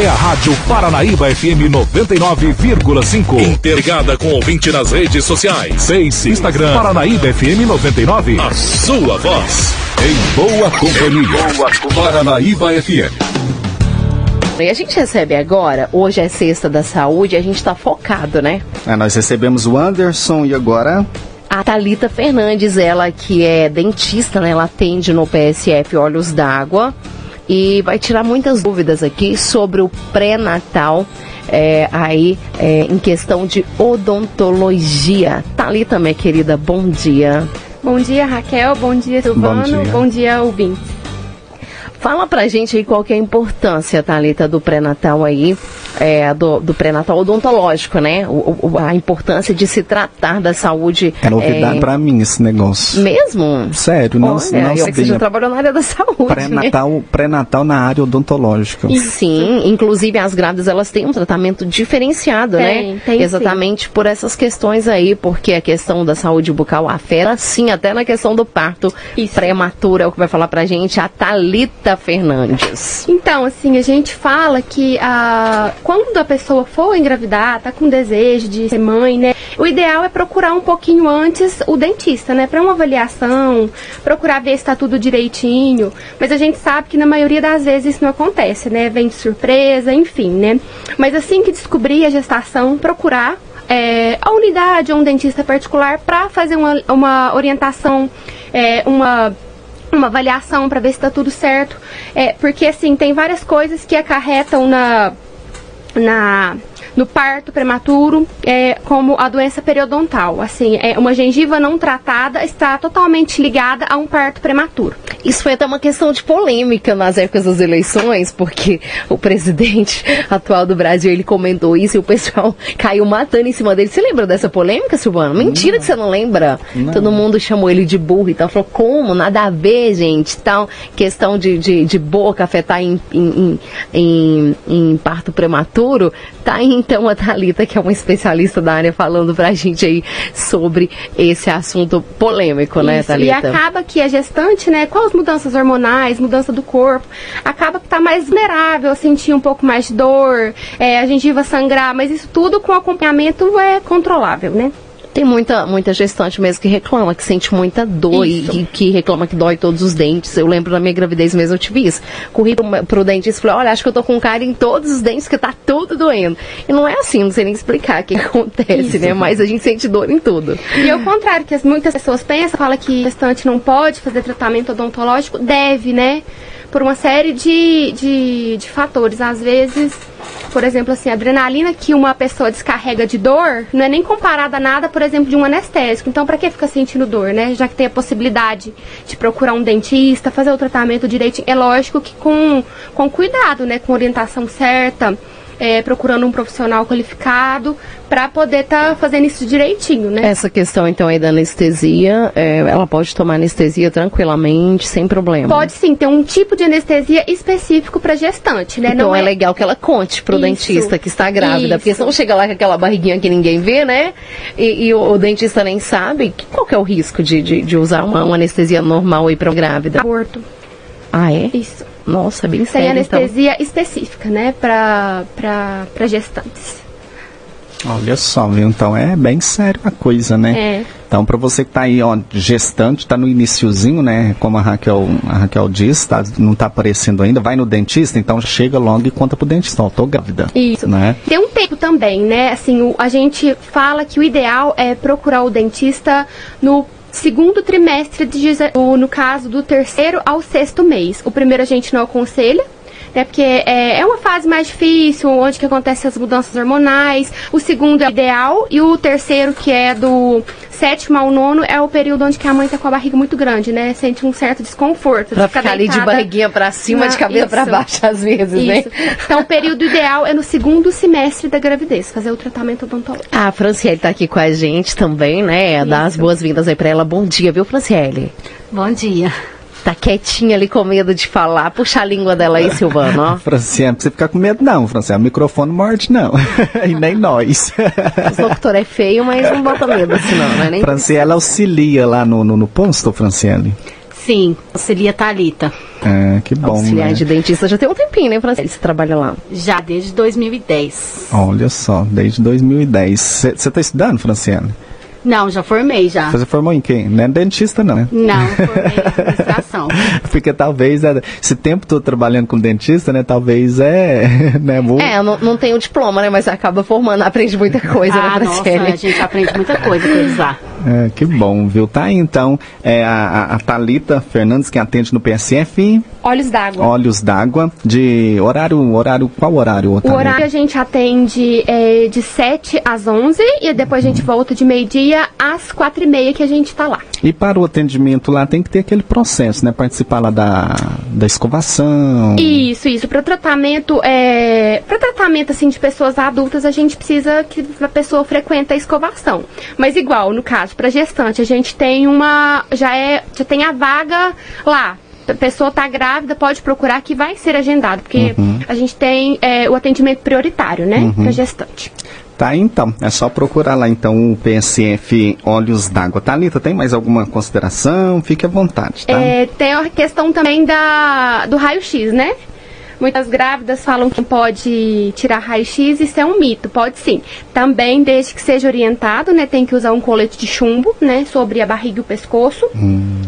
é a Rádio Paranaíba FM 99,5. Interligada com ouvinte nas redes sociais. Face, Instagram, Paranaíba FM 99. A sua voz. Em boa companhia. Boa Paranaíba FM. E a gente recebe agora, hoje é sexta da saúde, a gente está focado, né? É, nós recebemos o Anderson e agora a Talita Fernandes, ela que é dentista, né? Ela atende no PSF Olhos d'Água e vai tirar muitas dúvidas aqui sobre o pré-natal. É, aí é, em questão de odontologia. Talita, minha querida, bom dia. Bom dia, Raquel. Bom dia, Silvano. Bom dia, bom dia ouvintes. Fala pra gente aí qual que é a importância, Thalita, do pré-natal aí, é, do, do pré-natal odontológico, né? O, o, a importância de se tratar da saúde. É novidade é... pra mim esse negócio. Mesmo? Sério, não, Olha, não eu sabia. que você já trabalhou na área da saúde. Pré-natal né? pré-natal na área odontológica. Sim, inclusive as grávidas elas têm um tratamento diferenciado, né? tem, né? Tem Exatamente sim. por essas questões aí, porque a questão da saúde bucal afeta, sim, até na questão do parto prematuro, é o que vai falar pra gente a Thalita Fernandes. Então, assim, a gente fala que a, quando a pessoa for engravidar, tá com desejo de ser mãe, né? O ideal é procurar um pouquinho antes o dentista, né? Para uma avaliação, procurar ver se está tudo direitinho. Mas a gente sabe que na maioria das vezes isso não acontece, né? Vem de surpresa, enfim, né? Mas assim que descobrir a gestação, procurar é, a unidade ou um dentista particular para fazer uma, uma orientação, é, uma uma avaliação para ver se está tudo certo. É, porque assim, tem várias coisas que acarretam na, na no parto prematuro, é, como a doença periodontal. Assim, é, uma gengiva não tratada está totalmente ligada a um parto prematuro. Isso foi até uma questão de polêmica nas épocas das eleições, porque o presidente atual do Brasil ele comentou isso e o pessoal caiu matando em cima dele. Você lembra dessa polêmica, Silvano? Mentira não. que você não lembra. Não. Todo mundo chamou ele de burro e tal. Falou, como? Nada a ver, gente. Então, questão de, de, de boca afetar em, em, em, em parto prematuro, tá aí então a Thalita, que é uma especialista da área, falando pra gente aí sobre esse assunto polêmico, né, Isso, Thalita? E acaba que a gestante, né, com as mudanças hormonais, mudança do corpo, acaba que tá mais vulnerável a sentir um pouco mais de dor, é, a gengiva sangrar, mas isso tudo com acompanhamento é controlável, né? Tem muita, muita gestante mesmo que reclama, que sente muita dor isso. e que reclama que dói todos os dentes. Eu lembro na minha gravidez mesmo eu tive isso. Corri pro, pro dentista e falei, olha, acho que eu tô com cara em todos os dentes que tá tudo doendo. E não é assim, não sei nem explicar o que acontece, isso. né? Mas a gente sente dor em tudo. E ao contrário, que as, muitas pessoas pensam, fala que gestante não pode fazer tratamento odontológico, deve, né? Por uma série de, de, de fatores. Às vezes por exemplo, assim, a adrenalina que uma pessoa descarrega de dor não é nem comparada a nada, por exemplo, de um anestésico. Então, para que fica sentindo dor, né? Já que tem a possibilidade de procurar um dentista, fazer o tratamento direitinho. É lógico que com, com cuidado, né? Com orientação certa é, procurando um profissional qualificado para poder estar tá fazendo isso direitinho, né? Essa questão então aí da anestesia, é, ela pode tomar anestesia tranquilamente, sem problema? Pode sim, tem um tipo de anestesia específico para gestante, né? Então é, é, legal que ela conte pro isso, dentista que está grávida, isso. porque senão chega lá com aquela barriguinha que ninguém vê, né? E, e o, o, dentista nem sabe, qual que é o risco de, de, de usar uma, uma anestesia normal aí para grávida? Aborto. Ah, é? Isso. Nossa, é bem sério. Tem anestesia então. específica, né, para gestantes. Olha só, viu? Então é bem sério a coisa, né? É. Então, para você que está aí, ó, gestante, está no iniciozinho, né? Como a Raquel, a Raquel disse, tá, não está aparecendo ainda, vai no dentista, então chega logo e conta pro dentista, ó, tô grávida. Isso. Né? Tem um tempo também, né? Assim, o, a gente fala que o ideal é procurar o dentista no segundo trimestre, de, no caso do terceiro ao sexto mês. O primeiro a gente não aconselha, né? Porque é, é uma fase mais difícil, onde que acontecem as mudanças hormonais. O segundo é o ideal e o terceiro, que é do sétimo ao nono, é o período onde que a mãe tá com a barriga muito grande, né? Sente um certo desconforto. Pra ficar ali de barriguinha pra cima, na... de cabeça para baixo às vezes, né? Isso. né? Então o período ideal é no segundo semestre da gravidez, fazer o tratamento odontológico. A Franciele tá aqui com a gente também, né? Dá as boas-vindas aí pra ela. Bom dia, viu, Franciele? Bom dia tá quietinha ali com medo de falar. Puxa a língua dela aí, Silvano, ó. Franciane, não precisa ficar com medo não, Franciane. O microfone morde não. e nem nós. O doutor é feio, mas não bota medo assim não, né? Nem Franciane, ela auxilia lá no, no, no posto, Franciane? Sim, auxilia Thalita. É, que bom. Auxiliar né? de dentista já tem um tempinho, né, Franciele? Você trabalha lá. Já desde 2010. Olha só, desde 2010. Você está estudando, Franciane? Não, já formei já. Você formou em quem? Não é dentista, não, né? Não, formei em administração. Porque talvez, é, esse tempo todo trabalhando com dentista, né? Talvez é. Né, muito- É, não, não tem o diploma, né? Mas acaba formando, aprende muita coisa, ah, né, nossa, Franciele? a gente aprende muita coisa com eles lá. É, que bom, viu? Tá aí, então, é a, a- Thalita Fernandes, que atende no PSF, Olhos d'água. Olhos d'Água, de horário, horário, qual horário? O Thalita? horário a gente atende é, de 7 às 11 e depois a gente volta de meio-dia às 4 e meia que a gente tá lá. E para o atendimento lá tem que ter aquele processo, né? Participar lá da, da escovação. Isso, isso. Para tratamento, é, para tratamento assim de pessoas adultas, a gente precisa que a pessoa frequente a escovação. Mas igual, no caso, para gestante, a gente tem uma, já é, já tem a vaga lá. A pessoa está grávida, pode procurar que vai ser agendado, porque a gente tem é, o atendimento prioritário, né, para gestante. Tá, então. É só procurar lá, então, o PSF Olhos d'Água. Thalita, tem mais alguma consideração? Fique à vontade, tá? É, tem a questão também da, do raio-x, né? Muitas grávidas falam que pode tirar raio-x, isso é um mito, pode sim. Também, desde que seja orientado, né, tem que usar um colete de chumbo, né, sobre a barriga e o pescoço.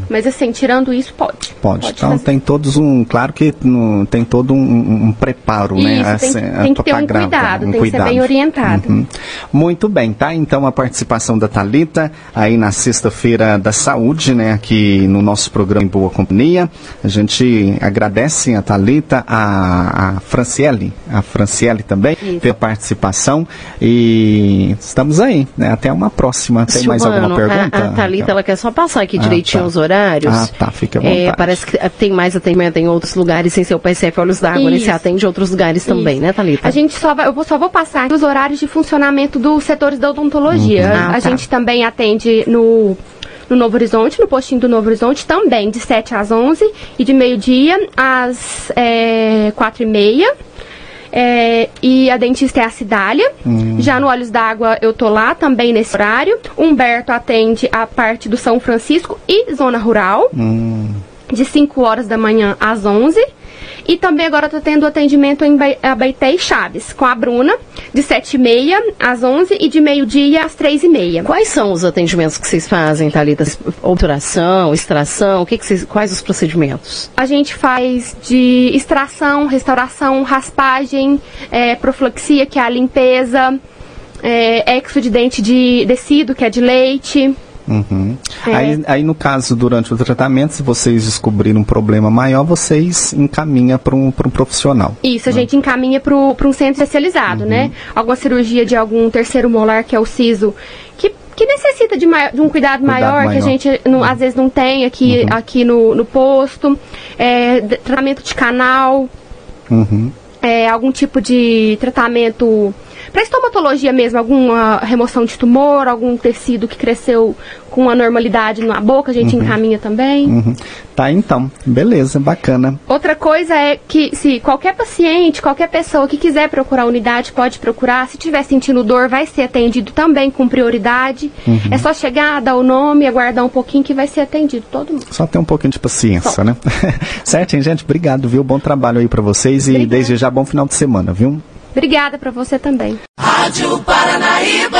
Mas assim, tirando isso, pode. Pode. Então fazer. tem todos um. Claro que no- tem todo um, um- um preparo, né? Isso, tem assim, que- a tem que ter um cuidado, tem que ser bem orientado. Uhum. Muito bem, tá? Então a participação da Talita aí na sexta-feira da saúde, né? Aqui no nosso programa em Boa Companhia. A gente agradece a Talita, a, a Franciele, a Franciele também, Isso. pela participação. E estamos aí, né? Até uma próxima. Tem mais alguma Silvano, pergunta? A, a Thalita, ela quer só passar aqui Ah, direitinho tá. os horários. Ah, tá, fique à É, parece que tem mais atendimento em outros lugares sem ser o PSF Olhos d'Água, né? Você atende em outros lugares também, Isso. né, Thalita? A gente só vai, eu vou, só vou passar os horários de funcionamento dos setores da odontologia. Uhum. Ah, a tá. gente também atende no, no Novo Horizonte, no postinho do Novo Horizonte, também de 7 às 11 e de meio-dia às é, 4 e meia. É, e a dentista é a Cidália. Já no Olhos d'Água eu tô lá também nesse horário. Humberto atende a parte do São Francisco e zona rural de 5 horas da manhã às 11. E também agora estou tendo atendimento em Ba- Abaeté e Chaves, com a Bruna, de 7 e meia às 11 e de meio-dia às 3 e meia. Quais são os atendimentos que vocês fazem, Thalita? Obturação, extração, o que que vocês, quais os procedimentos? A gente faz de extração, restauração, raspagem, é, profilaxia, que é a limpeza, é, exo de dente de tecido, que é de leite. Uhum. É. Aí, aí, no caso, durante o tratamento, se vocês descobrirem um problema maior, vocês encaminham para um, pra um profissional. Isso, a gente encaminha para um centro especializado, né? Alguma cirurgia de algum terceiro molar, que é o siso, que, que necessita de, mai- de um cuidado, maior, que maior. a gente não- às vezes não tem aqui, aqui no, no posto. É, tratamento de canal, Uhum. é, algum tipo de tratamento para estomatologia mesmo, alguma remoção de tumor, algum tecido que cresceu com anormalidade na boca, a gente encaminha também. Uhum. Tá, então. Beleza, bacana. Outra coisa é que se qualquer paciente, qualquer pessoa que quiser procurar a unidade, pode procurar. Se tiver sentindo dor, vai ser atendido também com prioridade. É só chegar, dar o nome, aguardar um pouquinho que vai ser atendido todo mundo. Só ter um pouquinho de paciência, né? Certinho, gente. Obrigado, viu? Bom trabalho aí para vocês e Obrigada. desde já bom final de semana, viu? Obrigada para você também. Rádio Paranaíba.